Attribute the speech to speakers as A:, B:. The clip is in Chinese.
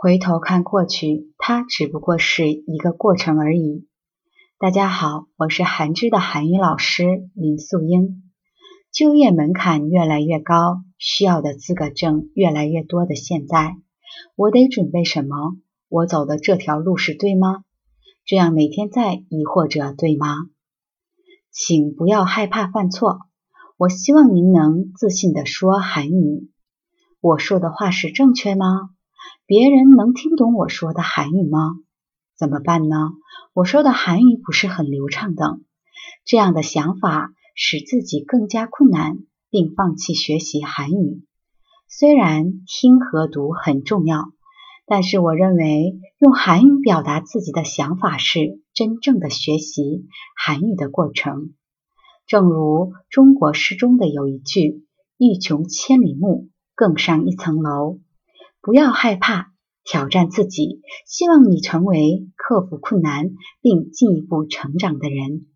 A: 回头看过去，它只不过是一个过程而已。大家好，我是韩知的韩语老师林素英。就业门槛越来越高，需要的资格证越来越多的现在，我得准备什么？我走的这条路是对吗？这样每天在疑惑着，对吗？请不要害怕犯错。我希望您能自信地说韩语。我说的话是正确吗？别人能听懂我说的韩语吗？怎么办呢？我说的韩语不是很流畅的。这样的想法使自己更加困难，并放弃学习韩语。虽然听和读很重要，但是我认为用韩语表达自己的想法是真正的学习韩语的过程。正如中国诗中的有一句：“欲穷千里目，更上一层楼。”不要害怕挑战自己，希望你成为克服困难并进一步成长的人。